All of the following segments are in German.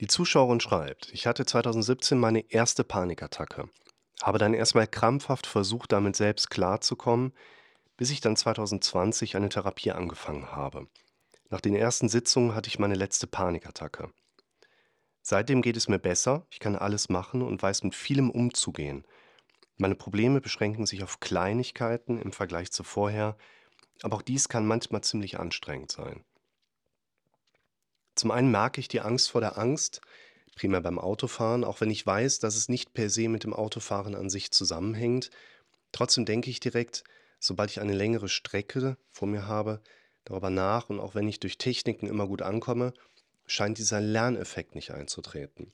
Die Zuschauerin schreibt: „Ich hatte 2017 meine erste Panikattacke, habe dann erst mal krampfhaft versucht, damit selbst klarzukommen, bis ich dann 2020 eine Therapie angefangen habe. Nach den ersten Sitzungen hatte ich meine letzte Panikattacke. Seitdem geht es mir besser, ich kann alles machen und weiß mit vielem umzugehen. Meine Probleme beschränken sich auf Kleinigkeiten im Vergleich zu vorher, aber auch dies kann manchmal ziemlich anstrengend sein. Zum einen merke ich die Angst vor der Angst, primär beim Autofahren, auch wenn ich weiß, dass es nicht per se mit dem Autofahren an sich zusammenhängt. Trotzdem denke ich direkt, sobald ich eine längere Strecke vor mir habe, darüber nach und auch wenn ich durch Techniken immer gut ankomme, scheint dieser Lerneffekt nicht einzutreten.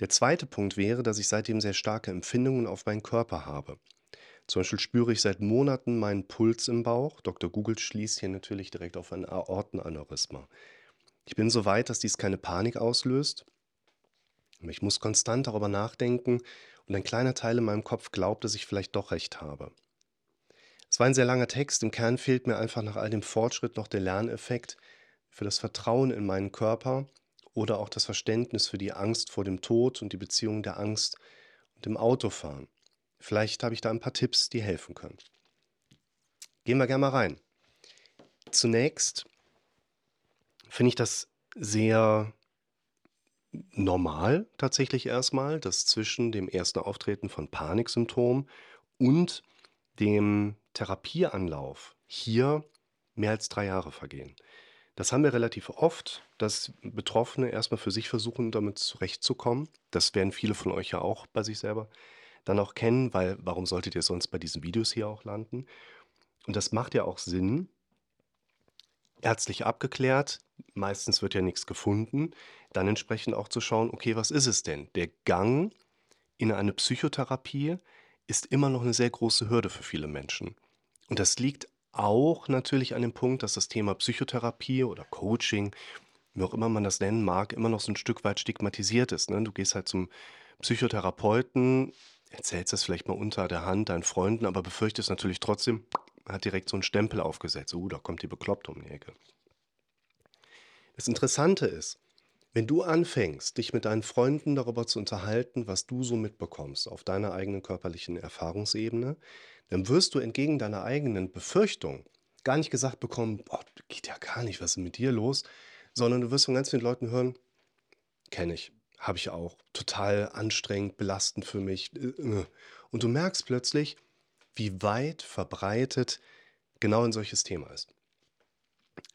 Der zweite Punkt wäre, dass ich seitdem sehr starke Empfindungen auf meinen Körper habe. Zum Beispiel spüre ich seit Monaten meinen Puls im Bauch. Dr. Google schließt hier natürlich direkt auf ein Aortenaneurysma. Ich bin so weit, dass dies keine Panik auslöst. Ich muss konstant darüber nachdenken und ein kleiner Teil in meinem Kopf glaubt, dass ich vielleicht doch recht habe. Es war ein sehr langer Text. Im Kern fehlt mir einfach nach all dem Fortschritt noch der Lerneffekt für das Vertrauen in meinen Körper oder auch das Verständnis für die Angst vor dem Tod und die Beziehung der Angst und dem Autofahren. Vielleicht habe ich da ein paar Tipps, die helfen können. Gehen wir gerne mal rein. Zunächst finde ich das sehr normal tatsächlich erstmal, dass zwischen dem ersten Auftreten von Paniksymptomen und dem Therapieanlauf hier mehr als drei Jahre vergehen. Das haben wir relativ oft, dass Betroffene erstmal für sich versuchen, damit zurechtzukommen. Das werden viele von euch ja auch bei sich selber dann auch kennen, weil warum solltet ihr sonst bei diesen Videos hier auch landen? Und das macht ja auch Sinn, ärztlich abgeklärt, meistens wird ja nichts gefunden, dann entsprechend auch zu schauen, okay, was ist es denn? Der Gang in eine Psychotherapie ist immer noch eine sehr große Hürde für viele Menschen. Und das liegt auch natürlich an dem Punkt, dass das Thema Psychotherapie oder Coaching, wie auch immer man das nennen mag, immer noch so ein Stück weit stigmatisiert ist, ne? Du gehst halt zum Psychotherapeuten, erzählst das vielleicht mal unter der Hand deinen Freunden, aber befürchtest natürlich trotzdem, hat direkt so einen Stempel aufgesetzt: „Oh, da kommt die Bekloppte um die Ecke.“ Das Interessante ist, wenn du anfängst, dich mit deinen Freunden darüber zu unterhalten, was du so mitbekommst auf deiner eigenen körperlichen Erfahrungsebene, dann wirst du entgegen deiner eigenen Befürchtung gar nicht gesagt bekommen: „Boah, geht ja gar nicht, was ist mit dir los?“, sondern du wirst von ganz vielen Leuten hören: „Kenne ich, habe ich auch, total anstrengend, belastend für mich, äh, äh.“ Und du merkst plötzlich, wie weit verbreitet genau ein solches Thema ist.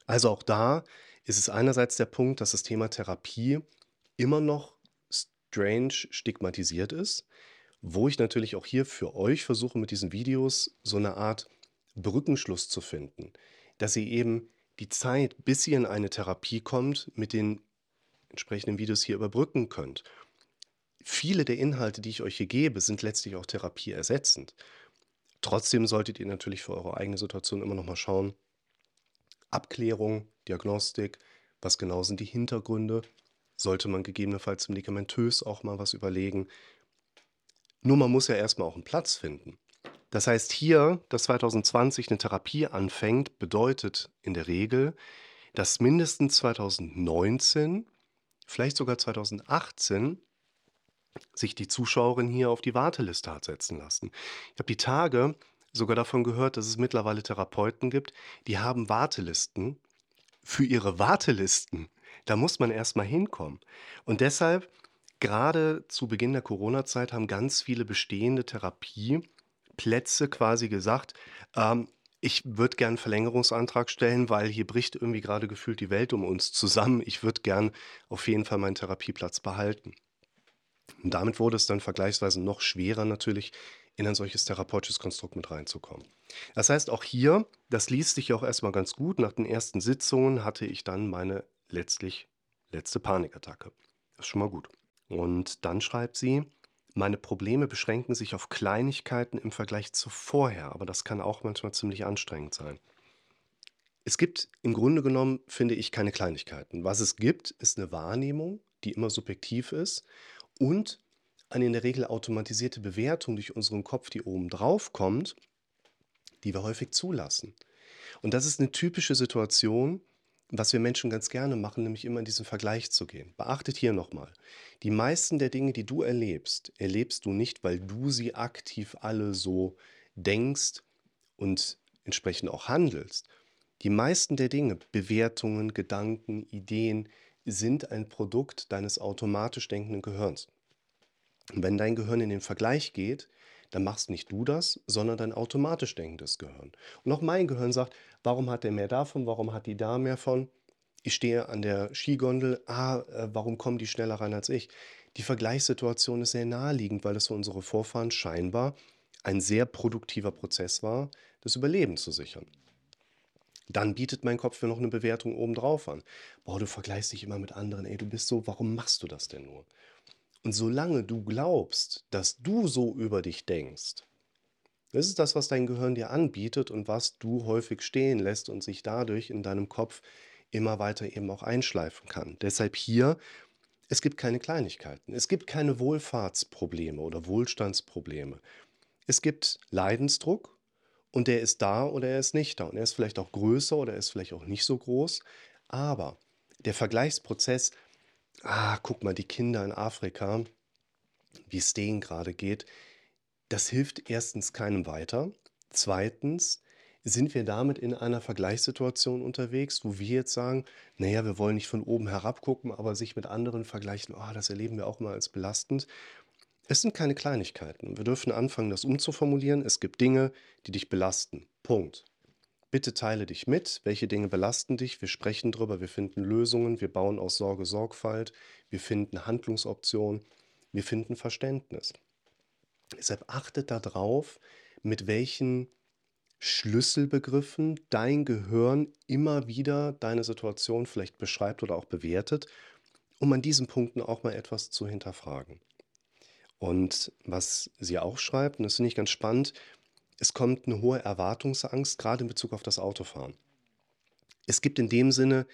Also auch da ist es einerseits der Punkt, dass das Thema Therapie immer noch strange stigmatisiert ist, wo ich natürlich auch hier für euch versuche, mit diesen Videos so eine Art Brückenschluss zu finden, dass ihr eben die Zeit, bis ihr in eine Therapie kommt, mit den entsprechenden Videos hier überbrücken könnt. Viele der Inhalte, die ich euch hier gebe, sind letztlich auch therapieersetzend. Trotzdem solltet ihr natürlich für eure eigene Situation immer noch mal schauen Abklärung, Diagnostik, was genau sind die Hintergründe? Sollte man gegebenenfalls medikamentös auch mal was überlegen? Nur man muss ja erst mal auch einen Platz finden. Das heißt hier, dass 2020 eine Therapie anfängt, bedeutet in der Regel, dass mindestens 2019, vielleicht sogar 2018 sich die Zuschauerin hier auf die Warteliste hat setzen lassen. Ich habe die Tage sogar davon gehört, dass es mittlerweile Therapeuten gibt, die haben Wartelisten für ihre Wartelisten. Da muss man erst mal hinkommen. Und deshalb, gerade zu Beginn der Corona-Zeit, haben ganz viele bestehende Therapieplätze quasi gesagt, ähm, ich würde gern 'n Verlängerungsantrag stellen, weil hier bricht irgendwie gerade gefühlt die Welt um uns zusammen. Ich würde gern auf jeden Fall meinen Therapieplatz behalten. Und damit wurde es dann vergleichsweise noch schwerer natürlich, in ein solches therapeutisches Konstrukt mit reinzukommen. Das heißt, auch hier, das liest sich ja auch erstmal ganz gut. Nach den ersten Sitzungen hatte ich dann meine letztlich letzte Panikattacke. Das ist schon mal gut. Und dann schreibt sie: „Meine Probleme beschränken sich auf Kleinigkeiten im Vergleich zu vorher, aber das kann auch manchmal ziemlich anstrengend sein.“ Es gibt im Grunde genommen, finde ich, keine Kleinigkeiten. Was es gibt, ist eine Wahrnehmung, die immer subjektiv ist und eine in der Regel automatisierte Bewertung durch unseren Kopf, die oben drauf kommt, die wir häufig zulassen. Und das ist eine typische Situation, was wir Menschen ganz gerne machen, nämlich immer in diesen Vergleich zu gehen. Beachtet hier nochmal, die meisten der Dinge, die du erlebst, erlebst du nicht, weil du sie aktiv alle so denkst und entsprechend auch handelst. Die meisten der Dinge, Bewertungen, Gedanken, Ideen, sind ein Produkt deines automatisch denkenden Gehirns. Und wenn dein Gehirn in den Vergleich geht, dann machst nicht du das, sondern dein automatisch denkendes Gehirn. Und auch mein Gehirn sagt, warum hat der mehr davon, warum hat die da mehr von? Ich stehe an der Skigondel, ah, äh, warum kommen die schneller rein als ich? Die Vergleichssituation ist sehr naheliegend, weil es für unsere Vorfahren scheinbar ein sehr produktiver Prozess war, das Überleben zu sichern. Dann bietet mein Kopf mir noch eine Bewertung obendrauf an. Boah, du vergleichst dich immer mit anderen, ey, du bist so, warum machst du das denn nur? Und solange du glaubst, dass du so über dich denkst, das ist das, was dein Gehirn dir anbietet und was du häufig stehen lässt und sich dadurch in deinem Kopf immer weiter eben auch einschleifen kann. Deshalb hier, es gibt keine Kleinigkeiten. Es gibt keine Wohlfahrtsprobleme oder Wohlstandsprobleme. Es gibt Leidensdruck und der ist da oder er ist nicht da. Und er ist vielleicht auch größer oder er ist vielleicht auch nicht so groß. Aber der Vergleichsprozess ah, guck mal, die Kinder in Afrika, wie es denen gerade geht, das hilft erstens keinem weiter. Zweitens sind wir damit in einer Vergleichssituation unterwegs, wo wir jetzt sagen, naja, wir wollen nicht von oben herab gucken, aber sich mit anderen vergleichen, oh, das erleben wir auch mal als belastend. Es sind keine Kleinigkeiten. Wir dürfen anfangen, das umzuformulieren. Es gibt Dinge, die dich belasten. Punkt. Bitte teile dich mit, welche Dinge belasten dich. Wir sprechen drüber, wir finden Lösungen, wir bauen aus Sorge Sorgfalt, wir finden Handlungsoptionen, wir finden Verständnis. Deshalb achtet darauf, mit welchen Schlüsselbegriffen dein Gehirn immer wieder deine Situation vielleicht beschreibt oder auch bewertet, um an diesen Punkten auch mal etwas zu hinterfragen. Und was sie auch schreibt, und das finde ich ganz spannend, es kommt eine hohe Erwartungsangst, gerade in Bezug auf das Autofahren. Es gibt in dem Sinne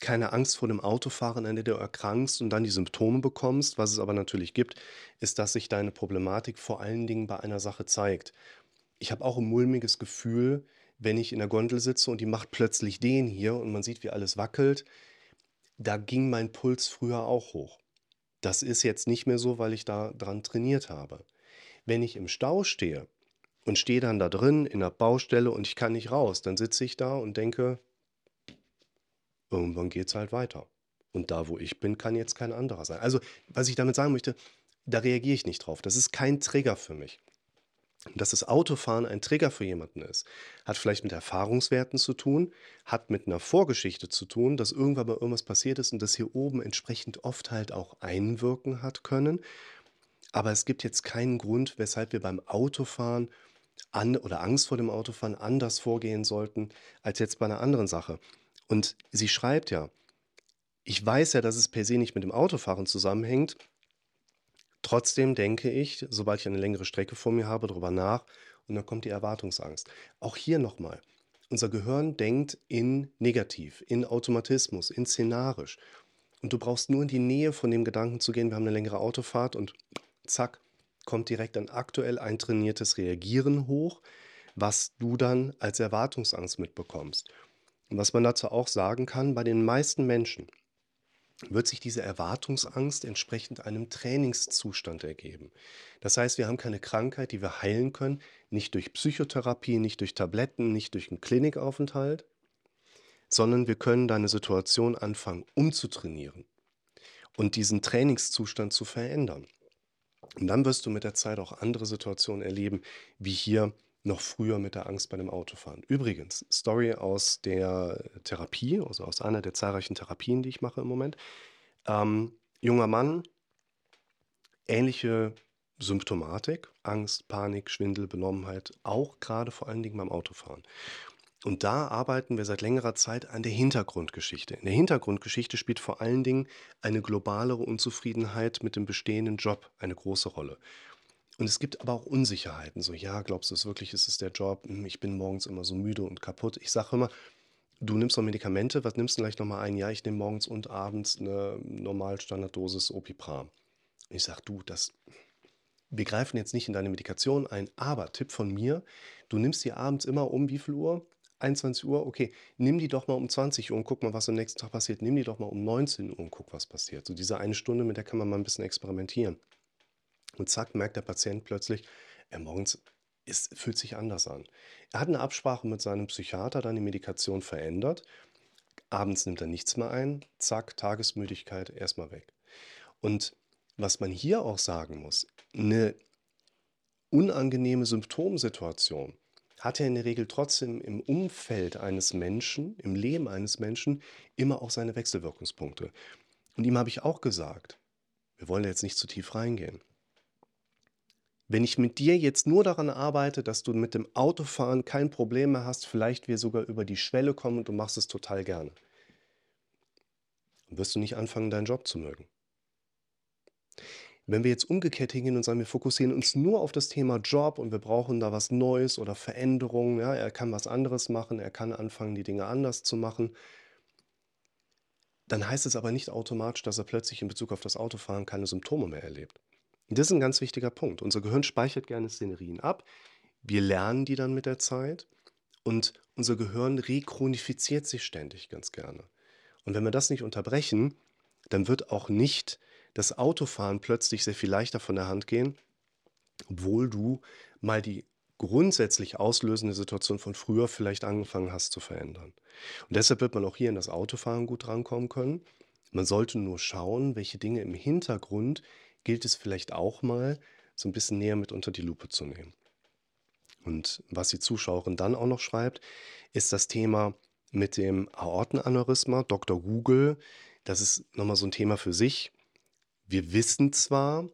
keine Angst vor dem Autofahren, an der du erkrankst und dann die Symptome bekommst. Was es aber natürlich gibt, ist, dass sich deine Problematik vor allen Dingen bei einer Sache zeigt. Ich habe auch ein mulmiges Gefühl, wenn ich in der Gondel sitze und die macht plötzlich den hier und man sieht, wie alles wackelt. Da ging mein Puls früher auch hoch. Das ist jetzt nicht mehr so, weil ich da dran trainiert habe. Wenn ich im Stau stehe und stehe dann da drin in der Baustelle und ich kann nicht raus. Dann sitze ich da und denke, irgendwann geht es halt weiter. Und da, wo ich bin, kann jetzt kein anderer sein. Also, was ich damit sagen möchte, da reagiere ich nicht drauf. Das ist kein Trigger für mich. Dass das Autofahren ein Trigger für jemanden ist, hat vielleicht mit Erfahrungswerten zu tun, hat mit einer Vorgeschichte zu tun, dass irgendwann mal irgendwas passiert ist und das hier oben entsprechend oft halt auch einwirken hat können. Aber es gibt jetzt keinen Grund, weshalb wir beim Autofahren an oder Angst vor dem Autofahren anders vorgehen sollten als jetzt bei einer anderen Sache. Und sie schreibt ja, ich weiß ja, dass es per se nicht mit dem Autofahren zusammenhängt. Trotzdem denke ich, sobald ich eine längere Strecke vor mir habe, darüber nach und dann kommt die Erwartungsangst. Auch hier nochmal. Unser Gehirn denkt in negativ, in Automatismus, in szenarisch. Und du brauchst nur in die Nähe von dem Gedanken zu gehen, wir haben eine längere Autofahrt und zack, kommt direkt ein aktuell eintrainiertes Reagieren hoch, was du dann als Erwartungsangst mitbekommst. Und was man dazu auch sagen kann, bei den meisten Menschen wird sich diese Erwartungsangst entsprechend einem Trainingszustand ergeben. Das heißt, wir haben keine Krankheit, die wir heilen können, nicht durch Psychotherapie, nicht durch Tabletten, nicht durch einen Klinikaufenthalt, sondern wir können deine Situation anfangen umzutrainieren und diesen Trainingszustand zu verändern. Und dann wirst du mit der Zeit auch andere Situationen erleben, wie hier noch früher mit der Angst bei dem Autofahren. Übrigens, Story aus der Therapie, also aus einer der zahlreichen Therapien, die ich mache im Moment. Ähm, junger Mann, ähnliche Symptomatik, Angst, Panik, Schwindel, Benommenheit, auch gerade vor allen Dingen beim Autofahren. Und da arbeiten wir seit längerer Zeit an der Hintergrundgeschichte. In der Hintergrundgeschichte spielt vor allen Dingen eine globalere Unzufriedenheit mit dem bestehenden Job eine große Rolle. Und es gibt aber auch Unsicherheiten. So, ja, glaubst du es wirklich, ist es der Job? Hm, ich bin morgens immer so müde und kaputt. Ich sage immer, du nimmst noch Medikamente, was nimmst du gleich nochmal ein? Ja, ich nehme morgens und abends eine Normalstandarddosis Opipram. Ich sage, du, das, wir greifen jetzt nicht in deine Medikation ein, aber Tipp von mir, du nimmst sie abends immer um wie viel Uhr? 21 Uhr, okay, nimm die doch mal um 20 Uhr und guck mal, was am nächsten Tag passiert. Nimm die doch mal um 19 Uhr und guck, was passiert. So diese eine Stunde, mit der kann man mal ein bisschen experimentieren. Und zack, merkt der Patient plötzlich, er morgens es fühlt sich anders an. Er hat eine Absprache mit seinem Psychiater, dann die Medikation verändert. Abends nimmt er nichts mehr ein. Zack, Tagesmüdigkeit erstmal weg. Und was man hier auch sagen muss, eine unangenehme Symptomsituation hat ja in der Regel trotzdem im Umfeld eines Menschen, im Leben eines Menschen, immer auch seine Wechselwirkungspunkte. Und ihm habe ich auch gesagt, wir wollen jetzt nicht zu tief reingehen. Wenn ich mit dir jetzt nur daran arbeite, dass du mit dem Autofahren kein Problem mehr hast, vielleicht wir sogar über die Schwelle kommen und du machst es total gerne, wirst du nicht anfangen, deinen Job zu mögen. Wenn wir jetzt umgekehrt hingehen und sagen, wir fokussieren uns nur auf das Thema Job und wir brauchen da was Neues oder Veränderungen, ja, er kann was anderes machen, er kann anfangen, die Dinge anders zu machen, dann heißt es aber nicht automatisch, dass er plötzlich in Bezug auf das Autofahren keine Symptome mehr erlebt. Das ist ein ganz wichtiger Punkt. Unser Gehirn speichert gerne Szenerien ab. Wir lernen die dann mit der Zeit und unser Gehirn rekronifiziert sich ständig ganz gerne. Und wenn wir das nicht unterbrechen, dann wird auch nicht das Autofahren plötzlich sehr viel leichter von der Hand gehen, obwohl du mal die grundsätzlich auslösende Situation von früher vielleicht angefangen hast zu verändern. Und deshalb wird man auch hier in das Autofahren gut rankommen können. Man sollte nur schauen, welche Dinge im Hintergrund gilt es vielleicht auch mal so ein bisschen näher mit unter die Lupe zu nehmen. Und was die Zuschauerin dann auch noch schreibt, ist das Thema mit dem Aortenaneurysma, Dr. Google. Das ist nochmal so ein Thema für sich. Wir wissen zwar,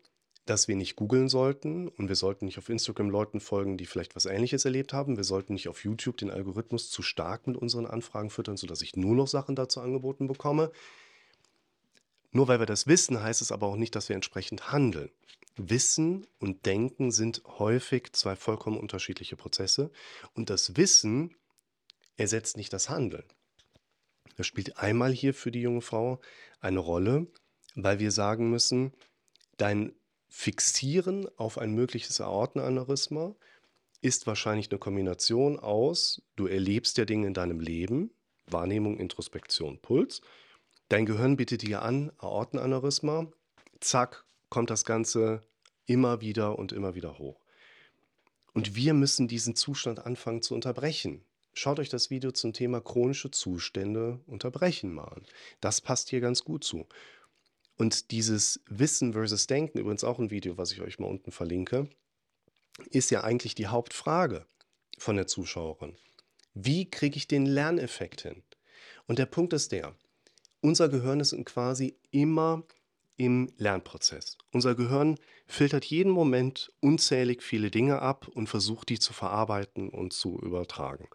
dass wir nicht googeln sollten und wir sollten nicht auf Instagram Leuten folgen, die vielleicht was Ähnliches erlebt haben. Wir sollten nicht auf YouTube den Algorithmus zu stark mit unseren Anfragen füttern, sodass ich nur noch Sachen dazu angeboten bekomme. Nur weil wir das wissen, heißt es aber auch nicht, dass wir entsprechend handeln. Wissen und Denken sind häufig zwei vollkommen unterschiedliche Prozesse und das Wissen ersetzt nicht das Handeln. Das spielt einmal hier für die junge Frau eine Rolle, weil wir sagen müssen, dein Fixieren auf ein mögliches Aortenaneurysma ist wahrscheinlich eine Kombination aus, du erlebst ja Dinge in deinem Leben, Wahrnehmung, Introspektion, Puls, Dein Gehirn bietet dir an, Aortenaneurysma. Zack, kommt das Ganze immer wieder und immer wieder hoch. Und wir müssen diesen Zustand anfangen zu unterbrechen. Schaut euch das Video zum Thema chronische Zustände unterbrechen mal an. Das passt hier ganz gut zu. Und dieses Wissen versus Denken, übrigens auch ein Video, was ich euch mal unten verlinke, ist ja eigentlich die Hauptfrage von der Zuschauerin. Wie kriege ich den Lerneffekt hin? Und der Punkt ist der, unser Gehirn ist quasi immer im Lernprozess. Unser Gehirn filtert jeden Moment unzählig viele Dinge ab und versucht, die zu verarbeiten und zu übertragen.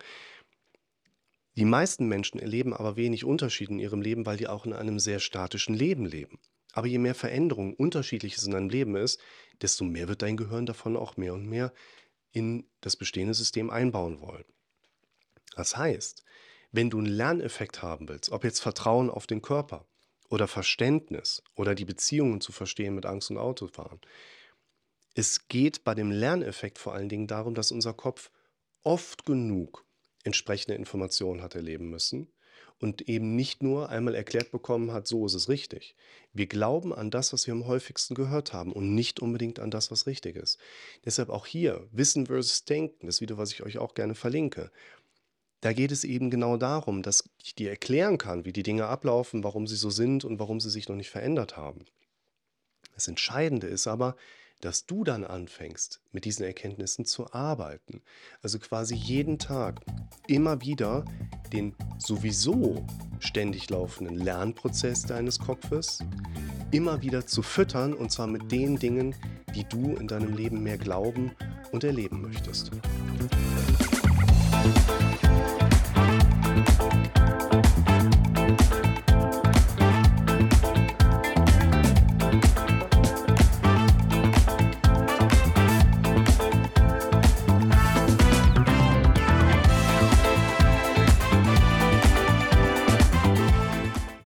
Die meisten Menschen erleben aber wenig Unterschied in ihrem Leben, weil die auch in einem sehr statischen Leben leben. Aber je mehr Veränderung, Unterschiedliches in deinem Leben ist, desto mehr wird dein Gehirn davon auch mehr und mehr in das bestehende System einbauen wollen. Das heißt, wenn du einen Lerneffekt haben willst, ob jetzt Vertrauen auf den Körper oder Verständnis oder die Beziehungen zu verstehen mit Angst und Autofahren, es geht bei dem Lerneffekt vor allen Dingen darum, dass unser Kopf oft genug entsprechende Informationen hat erleben müssen und eben nicht nur einmal erklärt bekommen hat, so ist es richtig. Wir glauben an das, was wir am häufigsten gehört haben und nicht unbedingt an das, was richtig ist. Deshalb auch hier Wissen versus Denken, das Video, was ich euch auch gerne verlinke. Da geht es eben genau darum, dass ich dir erklären kann, wie die Dinge ablaufen, warum sie so sind und warum sie sich noch nicht verändert haben. Das Entscheidende ist aber, dass du dann anfängst, mit diesen Erkenntnissen zu arbeiten. Also quasi jeden Tag immer wieder den sowieso ständig laufenden Lernprozess deines Kopfes immer wieder zu füttern und zwar mit den Dingen, die du in deinem Leben mehr glauben und erleben möchtest. Thank you.